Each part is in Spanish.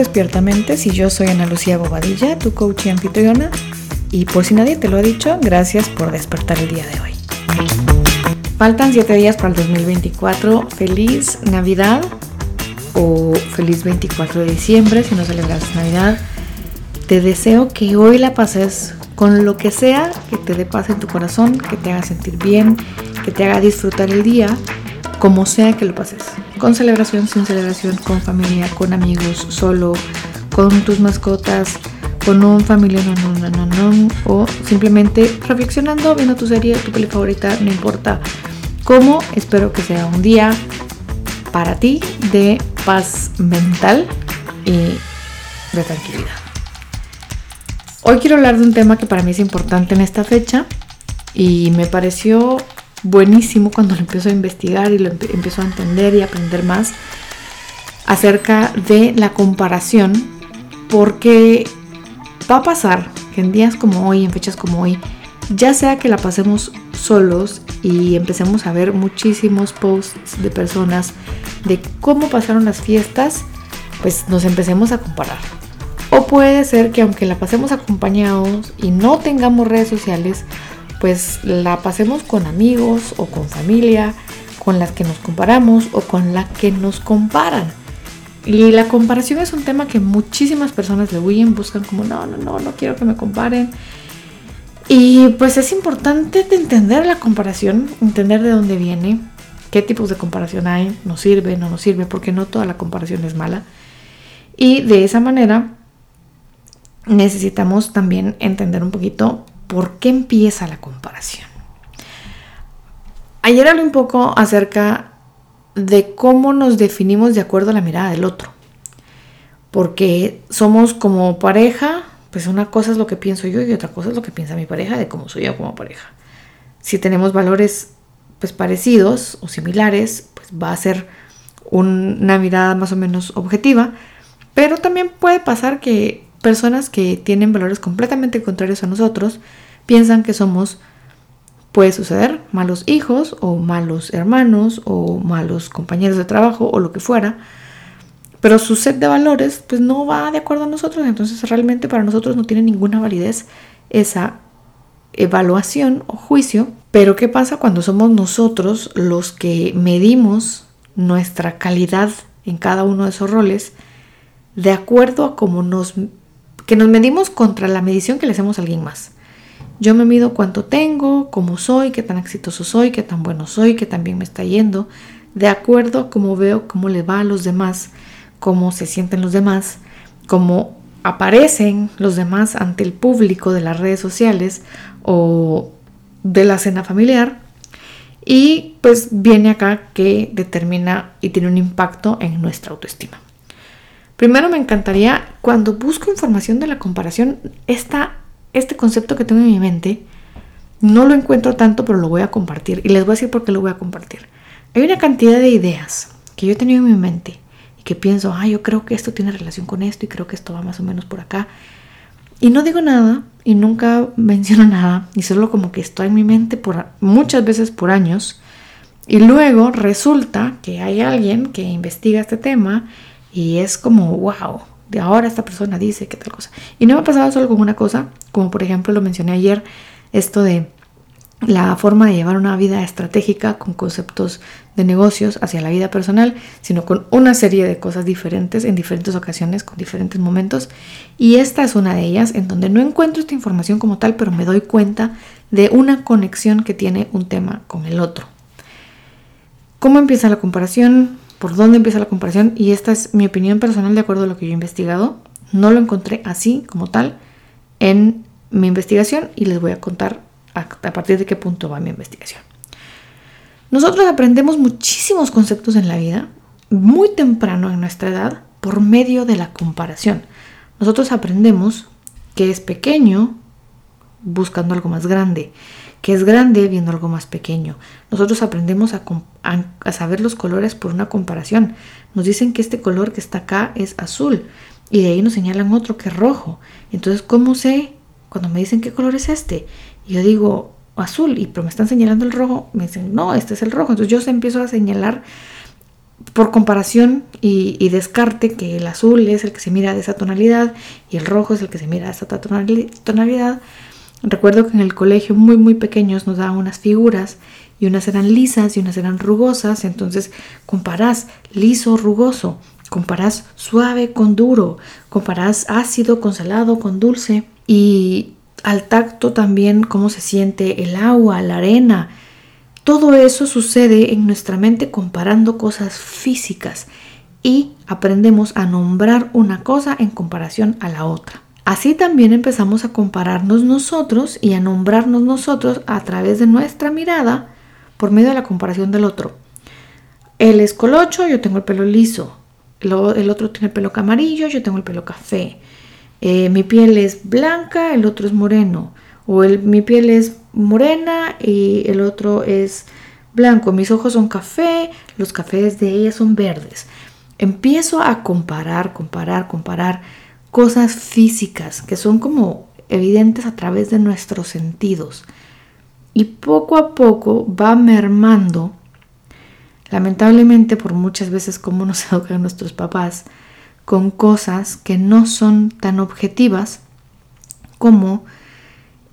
Despiertamente, si yo soy Ana Lucía Bobadilla, tu coach y anfitriona. Y por si nadie te lo ha dicho, gracias por despertar el día de hoy. Faltan 7 días para el 2024. Feliz Navidad o feliz 24 de diciembre si no celebras Navidad. Te deseo que hoy la pases con lo que sea que te dé paz en tu corazón, que te haga sentir bien, que te haga disfrutar el día, como sea que lo pases. Con celebración, sin celebración, con familia, con amigos, solo, con tus mascotas, con un familiar, no, no, no, no, no, o simplemente reflexionando, viendo tu serie, tu película favorita, no importa cómo. Espero que sea un día para ti de paz mental y de tranquilidad. Hoy quiero hablar de un tema que para mí es importante en esta fecha y me pareció buenísimo cuando lo empiezo a investigar y lo empiezo a entender y aprender más acerca de la comparación porque va a pasar que en días como hoy, en fechas como hoy, ya sea que la pasemos solos y empecemos a ver muchísimos posts de personas de cómo pasaron las fiestas, pues nos empecemos a comparar. O puede ser que aunque la pasemos acompañados y no tengamos redes sociales, pues la pasemos con amigos o con familia, con las que nos comparamos o con la que nos comparan. Y la comparación es un tema que muchísimas personas le huyen, buscan como, no, no, no, no quiero que me comparen. Y pues es importante entender la comparación, entender de dónde viene, qué tipos de comparación hay, nos sirve, no nos sirve, porque no toda la comparación es mala. Y de esa manera necesitamos también entender un poquito por qué empieza la comparación. Ayer hablé un poco acerca de cómo nos definimos de acuerdo a la mirada del otro. Porque somos como pareja, pues una cosa es lo que pienso yo y otra cosa es lo que piensa mi pareja de cómo soy yo como pareja. Si tenemos valores pues parecidos o similares, pues va a ser una mirada más o menos objetiva, pero también puede pasar que personas que tienen valores completamente contrarios a nosotros piensan que somos puede suceder malos hijos o malos hermanos o malos compañeros de trabajo o lo que fuera, pero su set de valores pues no va de acuerdo a nosotros, entonces realmente para nosotros no tiene ninguna validez esa evaluación o juicio. Pero ¿qué pasa cuando somos nosotros los que medimos nuestra calidad en cada uno de esos roles de acuerdo a cómo nos que nos medimos contra la medición que le hacemos a alguien más? Yo me mido cuánto tengo, cómo soy, qué tan exitoso soy, qué tan bueno soy, qué tan bien me está yendo, de acuerdo a cómo veo cómo le va a los demás, cómo se sienten los demás, cómo aparecen los demás ante el público de las redes sociales o de la cena familiar. Y pues viene acá que determina y tiene un impacto en nuestra autoestima. Primero me encantaría, cuando busco información de la comparación, este concepto que tengo en mi mente, no lo encuentro tanto, pero lo voy a compartir. Y les voy a decir por qué lo voy a compartir. Hay una cantidad de ideas que yo he tenido en mi mente y que pienso, ah, yo creo que esto tiene relación con esto y creo que esto va más o menos por acá. Y no digo nada y nunca menciono nada y solo como que estoy en mi mente por muchas veces por años. Y luego resulta que hay alguien que investiga este tema y es como, wow, de ahora esta persona dice que tal cosa. Y no me ha pasado solo con una cosa, como por ejemplo lo mencioné ayer, esto de la forma de llevar una vida estratégica con conceptos de negocios hacia la vida personal, sino con una serie de cosas diferentes en diferentes ocasiones, con diferentes momentos. Y esta es una de ellas en donde no encuentro esta información como tal, pero me doy cuenta de una conexión que tiene un tema con el otro. ¿Cómo empieza la comparación? ¿Por dónde empieza la comparación? Y esta es mi opinión personal de acuerdo a lo que yo he investigado. No lo encontré así como tal en mi investigación y les voy a contar a, partir de qué punto va mi investigación. Nosotros aprendemos muchísimos conceptos en la vida muy temprano en nuestra edad por medio de la comparación. Nosotros aprendemos que es pequeño buscando algo más grande, que es grande viendo algo más pequeño. Nosotros aprendemos a, saber los colores por una comparación. Nos dicen que este color que está acá es azul y de ahí nos señalan otro que es rojo. Entonces, ¿cómo sé cuando me dicen qué color es este? yo digo azul, y pero me están señalando el rojo, me dicen, no, este es el rojo. Entonces yo empiezo a señalar por comparación y, descarte que el azul es el que se mira de esa tonalidad y el rojo es el que se mira de esa tonalidad. Recuerdo que en el colegio muy muy pequeños nos daban unas figuras y unas eran lisas y unas eran rugosas, entonces comparás liso, rugoso, comparás suave con duro, comparás ácido con salado, con dulce. Y al tacto también cómo se siente el agua, la arena, todo eso sucede en nuestra mente comparando cosas físicas y aprendemos a nombrar una cosa en comparación a la otra. Así también empezamos a compararnos nosotros y a nombrarnos nosotros a través de nuestra mirada por medio de la comparación del otro. Él es colocho, yo tengo el pelo liso. El otro tiene el pelo amarillo, yo tengo el pelo café. Eh, mi piel es blanca, el otro es moreno. O mi piel es morena y el otro es blanco. Mis ojos son café, los cafés de ella son verdes. Empiezo a comparar, comparar, comparar cosas físicas que son como evidentes a través de nuestros sentidos. Y poco a poco va mermando, lamentablemente por muchas veces como nos educan nuestros papás, con cosas que no son tan objetivas como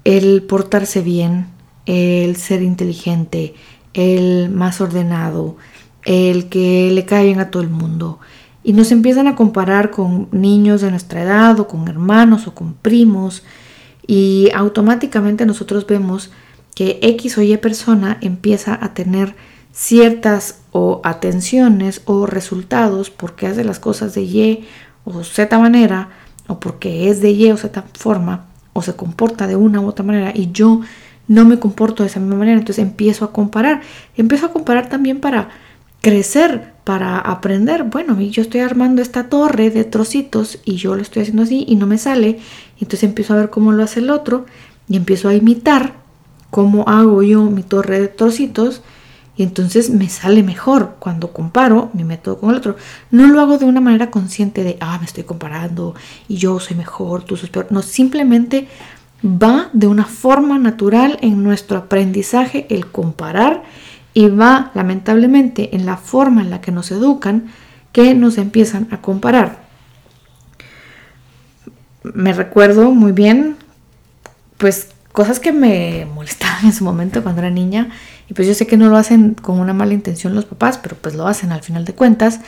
el portarse bien, el ser inteligente, el más ordenado, el que le caen a todo el mundo. Y nos empiezan a comparar con niños de nuestra edad o con hermanos o con primos. Y automáticamente nosotros vemos que X o Y persona empieza a tener ciertas o atenciones o resultados porque hace las cosas de Y o Z manera o porque es de Y o Z forma o se comporta de una u otra manera y yo no me comporto de esa misma manera, entonces empiezo a comparar. Empiezo a comparar también para crecer, para aprender. Bueno, yo estoy armando esta torre de trocitos y yo lo estoy haciendo así y no me sale. Entonces empiezo a ver cómo lo hace el otro y empiezo a imitar cómo hago yo mi torre de trocitos y entonces me sale mejor cuando comparo mi método con el otro. No lo hago de una manera consciente de, ah, me estoy comparando y yo soy mejor, tú sos peor. No, simplemente va de una forma natural en nuestro aprendizaje el comparar y va lamentablemente en la forma en la que nos educan que nos empiezan a comparar. Me recuerdo muy bien, pues cosas que me molestaban en su momento cuando era niña y pues yo sé que no lo hacen con una mala intención los papás, pero pues lo hacen al final de cuentas,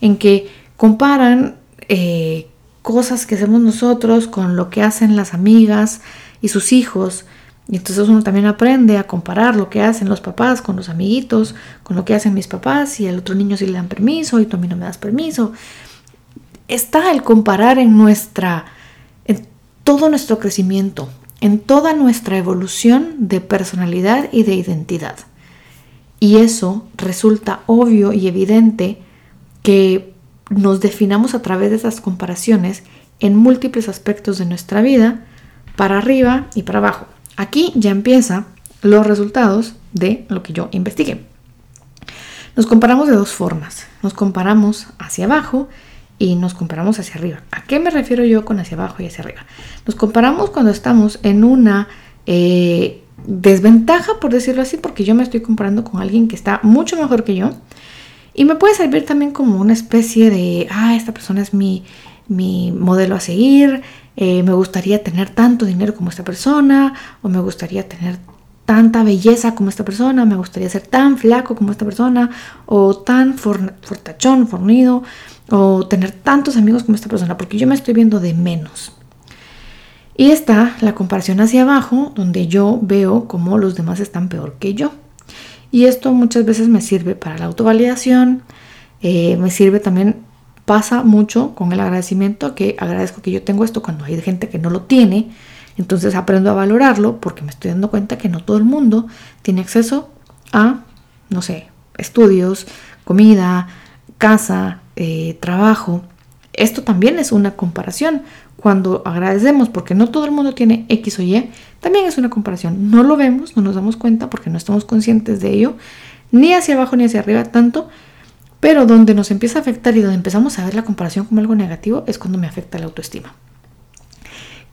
en que comparan eh, cosas que hacemos nosotros con lo que hacen las amigas y sus hijos. Y entonces uno también aprende a comparar lo que hacen los papás con los amiguitos, con lo que hacen mis papás y al otro niño sí le dan permiso y tú a mí no me das permiso. Está el comparar en nuestra, en todo nuestro crecimiento, en toda nuestra evolución de personalidad y de identidad. Y eso resulta obvio y evidente que nos definamos a través de esas comparaciones en múltiples aspectos de nuestra vida, para arriba y para abajo. Aquí ya empiezan los resultados de lo que yo investigué. Nos comparamos de dos formas. Nos comparamos hacia abajo y nos comparamos hacia arriba. ¿A qué me refiero yo con hacia abajo y hacia arriba? Nos comparamos cuando estamos en una eh, desventaja, por decirlo así, porque yo me estoy comparando con alguien que está mucho mejor que yo. Y me puede servir también como una especie de, ah, esta persona es mi, mi modelo a seguir, eh, me gustaría tener tanto dinero como esta persona, o me gustaría tener tanta belleza como esta persona, me gustaría ser tan flaco como esta persona, o tan fortachón, fornido o tener tantos amigos como esta persona, porque yo me estoy viendo de menos. Y está la comparación hacia abajo, donde yo veo cómo los demás están peor que yo. Y esto muchas veces me sirve para la autovalidación, eh, me sirve también, pasa mucho con el agradecimiento, que agradezco que yo tengo esto cuando hay gente que no lo tiene, entonces aprendo a valorarlo porque me estoy dando cuenta que no todo el mundo tiene acceso a, no sé, estudios, comida, casa, eh, trabajo. Esto también es una comparación. Cuando agradecemos porque no todo el mundo tiene X o Y, también es una comparación. No lo vemos, no nos damos cuenta porque no estamos conscientes de ello, ni hacia abajo ni hacia arriba tanto, pero donde nos empieza a afectar y donde empezamos a ver la comparación como algo negativo es cuando me afecta la autoestima.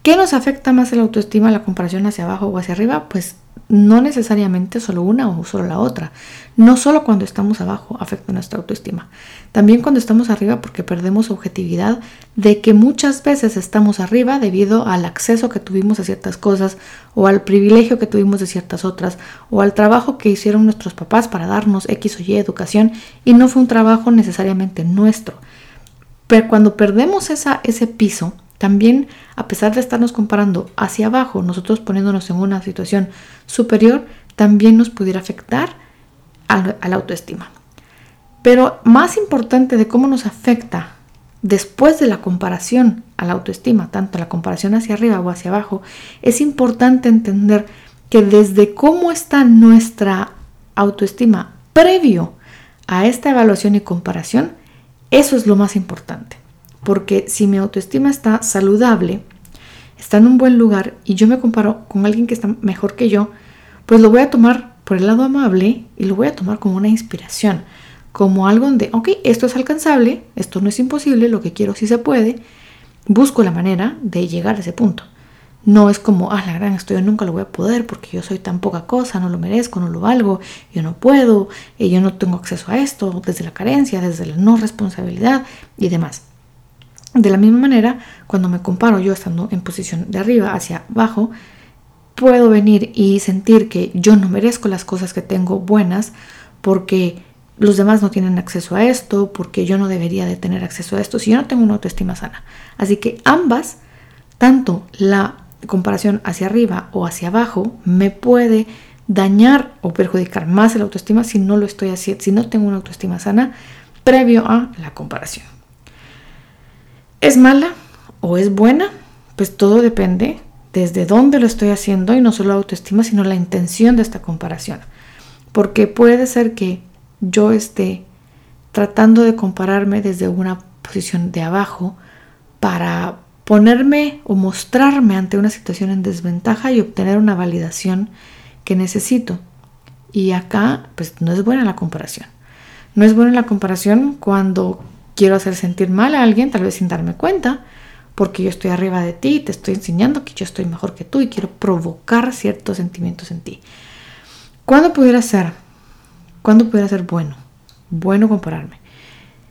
¿Qué nos afecta más la autoestima, la comparación hacia abajo o hacia arriba? Pues no necesariamente solo una o solo la otra. No solo cuando estamos abajo afecta nuestra autoestima. También cuando estamos arriba porque perdemos objetividad de que muchas veces estamos arriba debido al acceso que tuvimos a ciertas cosas o al privilegio que tuvimos de ciertas otras o al trabajo que hicieron nuestros papás para darnos X o Y educación y no fue un trabajo necesariamente nuestro. Pero cuando perdemos esa, ese piso, también, a pesar de estarnos comparando hacia abajo, nosotros poniéndonos en una situación superior, también nos pudiera afectar a, la autoestima. Pero más importante de cómo nos afecta después de la comparación a la autoestima, tanto la comparación hacia arriba o hacia abajo, es importante entender que desde cómo está nuestra autoestima previo a esta evaluación y comparación, eso es lo más importante. Porque si mi autoestima está saludable, está en un buen lugar y yo me comparo con alguien que está mejor que yo, pues lo voy a tomar por el lado amable y lo voy a tomar como una inspiración, como algo donde, ok, esto es alcanzable, esto no es imposible, lo que quiero sí se puede, busco la manera de llegar a ese punto. No es como, ah, la gran, esto yo nunca lo voy a poder porque yo soy tan poca cosa, no lo merezco, no lo valgo, yo no puedo, y yo no tengo acceso a esto, desde la carencia, desde la no responsabilidad y demás. De la misma manera, cuando me comparo yo estando en posición de arriba hacia abajo, puedo venir y sentir que yo no merezco las cosas que tengo buenas porque los demás no tienen acceso a esto, porque yo no debería de tener acceso a esto si yo no tengo una autoestima sana. Así que ambas, tanto la comparación hacia arriba o hacia abajo, me puede dañar o perjudicar más la autoestima si no lo estoy haciendo, si no tengo una autoestima sana previo a la comparación. ¿Es mala o es buena? Pues todo depende desde dónde lo estoy haciendo y no solo la autoestima, sino la intención de esta comparación. Porque puede ser que yo esté tratando de compararme desde una posición de abajo para ponerme o mostrarme ante una situación en desventaja y obtener una validación que necesito. Y acá, pues no es buena la comparación. No es buena la comparación cuando quiero hacer sentir mal a alguien, tal vez sin darme cuenta, porque yo estoy arriba de ti, te estoy enseñando que yo estoy mejor que tú y quiero provocar ciertos sentimientos en ti. ¿Cuándo pudiera ser? ¿Cuándo pudiera ser bueno? Bueno compararme.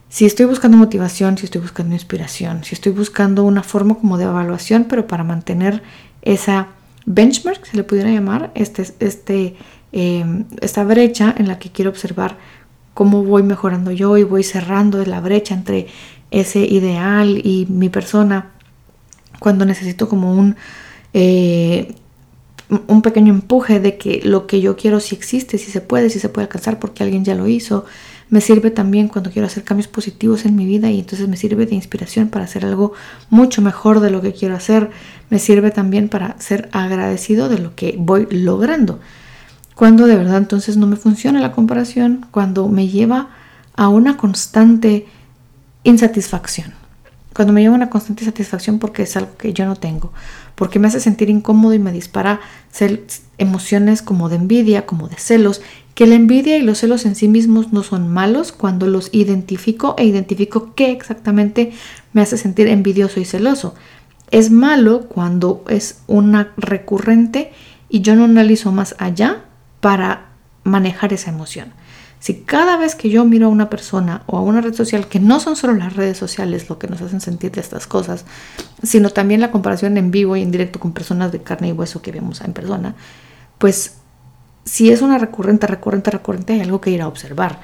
Si estoy buscando motivación, si estoy buscando inspiración, si estoy buscando una forma como de evaluación, pero para mantener esa benchmark, se le pudiera llamar, este, este, eh, esta brecha en la que quiero observar cómo voy mejorando yo y voy cerrando la brecha entre ese ideal y mi persona cuando necesito como un, eh, un pequeño empuje de que lo que yo quiero sí existe, sí se puede, sí se puede alcanzar porque alguien ya lo hizo. Me sirve también cuando quiero hacer cambios positivos en mi vida y entonces me sirve de inspiración para hacer algo mucho mejor de lo que quiero hacer. Me sirve también para ser agradecido de lo que voy logrando. Cuando de verdad entonces no me funciona la comparación, cuando me lleva a una constante insatisfacción. Cuando me lleva a una constante insatisfacción porque es algo que yo no tengo, porque me hace sentir incómodo y me dispara emociones como de envidia, como de celos, que la envidia y los celos en sí mismos no son malos cuando los identifico e identifico qué exactamente me hace sentir envidioso y celoso. Es malo cuando es una recurrente y yo no analizo más allá para manejar esa emoción. Si cada vez que yo miro a una persona o a una red social, que no son solo las redes sociales lo que nos hacen sentir de estas cosas, sino también la comparación en vivo y en directo con personas de carne y hueso que vemos en persona, pues si es una recurrente, recurrente, recurrente, hay algo que ir a observar.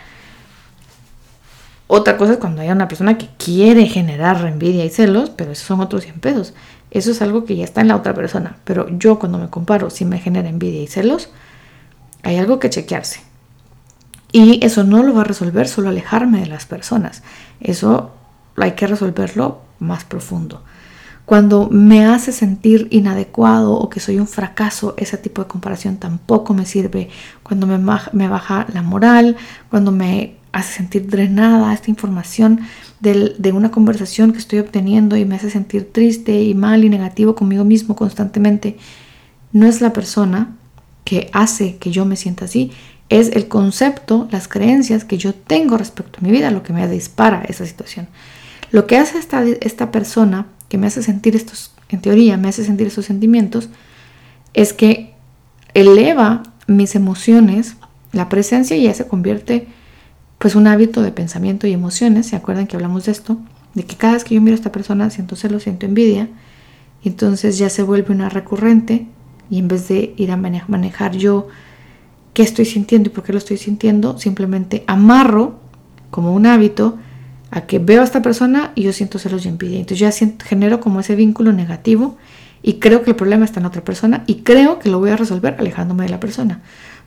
Otra cosa es cuando hay una persona que quiere generar envidia y celos, pero esos son otros 100 pesos. Eso es algo que ya está en la otra persona. Pero yo cuando me comparo, si me genera envidia y celos, hay algo que chequearse. Y eso no lo va a resolver solo alejarme de las personas. Eso hay que resolverlo más profundo. Cuando me hace sentir inadecuado o que soy un fracaso, ese tipo de comparación tampoco me sirve. Cuando me, baja la moral, cuando me hace sentir drenada esta información de una conversación que estoy obteniendo y me hace sentir triste y mal y negativo conmigo mismo constantemente, no es la persona que hace que yo me sienta así, es el concepto, las creencias que yo tengo respecto a mi vida, lo que me dispara esa situación. Lo que hace esta, esta persona que me hace sentir estos en teoría me hace sentir esos sentimientos, es que eleva mis emociones, la presencia ya se convierte pues un hábito de pensamiento y emociones, ¿se acuerdan que hablamos de esto? De que cada vez que yo miro a esta persona siento celos, siento envidia, entonces ya se vuelve una recurrente y en vez de ir a manejar yo qué estoy sintiendo y por qué lo estoy sintiendo, simplemente amarro como un hábito a que veo a esta persona y yo siento celos y envidia. Entonces ya siento, genero como ese vínculo negativo y creo que el problema está en otra persona y creo que lo voy a resolver alejándome de la persona.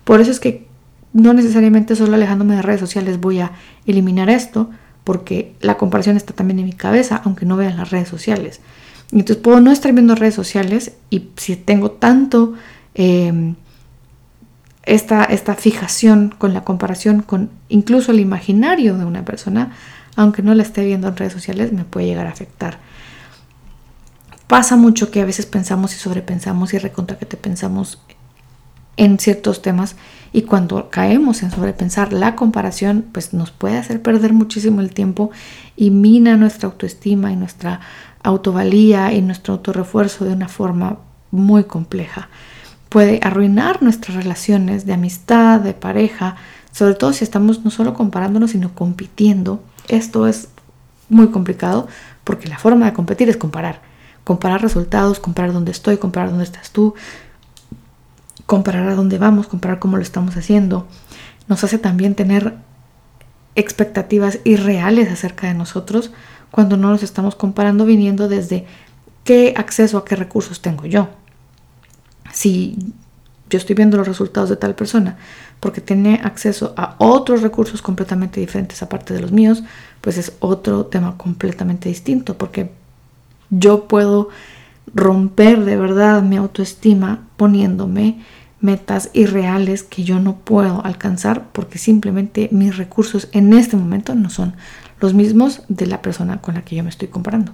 Por eso es que no necesariamente solo alejándome de redes sociales voy a eliminar esto, porque la comparación está también en mi cabeza, aunque no vean las redes sociales. Entonces puedo no estar viendo redes sociales y si tengo tanto em, esta, esta fijación con la comparación con incluso el imaginario de una persona, aunque no la esté viendo en redes sociales, me puede llegar a afectar. Pasa mucho que a veces pensamos y sobrepensamos y recontra que te pensamos en ciertos temas y cuando caemos en sobrepensar la comparación, pues nos puede hacer perder muchísimo el tiempo y mina nuestra autoestima y nuestra autovalía y nuestro autorrefuerzo de una forma muy compleja. Puede arruinar nuestras relaciones de amistad, de pareja, sobre todo si estamos no solo comparándonos, sino compitiendo. Esto es muy complicado porque la forma de competir es comparar. Comparar resultados, comparar dónde estoy, comparar dónde estás tú, comparar a dónde vamos, comparar cómo lo estamos haciendo. Nos hace también tener expectativas irreales acerca de nosotros cuando no nos estamos comparando viniendo desde qué acceso a qué recursos tengo yo. Si yo estoy viendo los resultados de tal persona porque tiene acceso a otros recursos completamente diferentes aparte de los míos, pues es otro tema completamente distinto porque yo puedo romper de verdad mi autoestima poniéndome metas irreales que yo no puedo alcanzar porque simplemente mis recursos en este momento no son los mismos de la persona con la que yo me estoy comparando.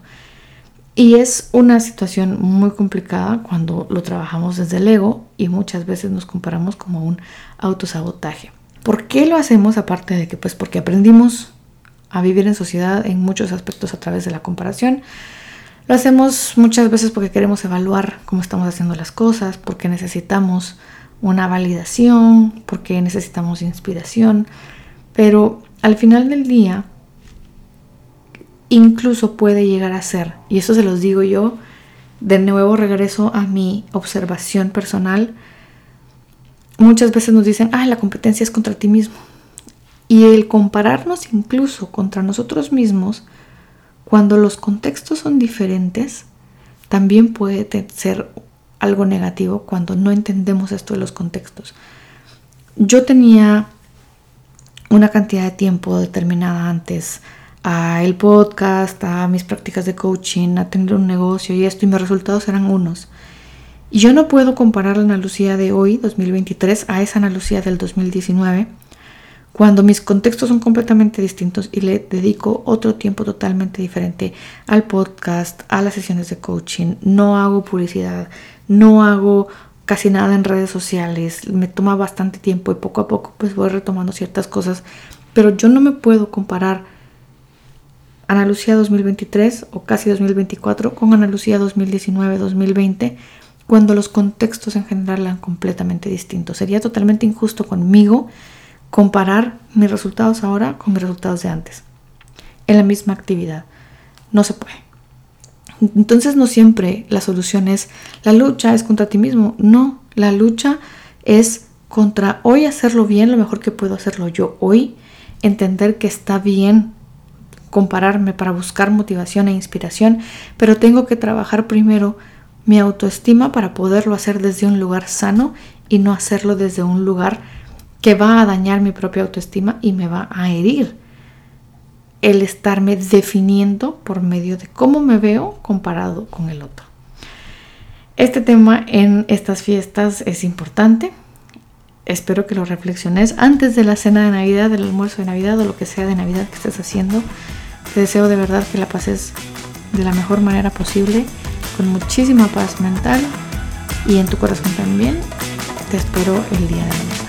Y es una situación muy complicada cuando lo trabajamos desde el ego y muchas veces nos comparamos como un autosabotaje. ¿Por qué lo hacemos? Aparte de que pues porque aprendimos a vivir en sociedad en muchos aspectos a través de la comparación. Lo hacemos muchas veces porque queremos evaluar cómo estamos haciendo las cosas, porque necesitamos una validación, porque necesitamos inspiración, pero al final del día incluso puede llegar a ser, y eso se los digo yo, de nuevo regreso a mi observación personal, muchas veces nos dicen, ah, la competencia es contra ti mismo. Y el compararnos incluso contra nosotros mismos, cuando los contextos son diferentes, también puede ser algo negativo cuando no entendemos esto de los contextos. Yo tenía una cantidad de tiempo determinada antes a el podcast, a mis prácticas de coaching, a tener un negocio y esto, y mis resultados eran unos. Y yo no puedo comparar la Ana Lucía de hoy, 2023, a esa Ana Lucía del 2019, cuando mis contextos son completamente distintos y le dedico otro tiempo totalmente diferente al podcast, a las sesiones de coaching, no hago publicidad, no hago casi nada en redes sociales, me toma bastante tiempo y poco a poco pues voy retomando ciertas cosas, pero yo no me puedo comparar Ana Lucía 2023 o casi 2024 con Ana Lucía 2019-2020 cuando los contextos en general eran completamente distintos. Sería totalmente injusto conmigo comparar mis resultados ahora con mis resultados de antes en la misma actividad. No se puede. Entonces no siempre la solución es la lucha es contra ti mismo. No, la lucha es contra hoy hacerlo bien, lo mejor que puedo hacerlo yo hoy, entender que está bien compararme para buscar motivación e inspiración, pero tengo que trabajar primero mi autoestima para poderlo hacer desde un lugar sano y no hacerlo desde un lugar que va a dañar mi propia autoestima y me va a herir el estarme definiendo por medio de cómo me veo comparado con el otro. Este tema en estas fiestas es importante. Espero que lo reflexiones antes de la cena de Navidad, del almuerzo de Navidad o lo que sea de Navidad que estés haciendo. Te deseo de verdad que la pases de la mejor manera posible, con muchísima paz mental y en tu corazón también. Te espero el día de mañana.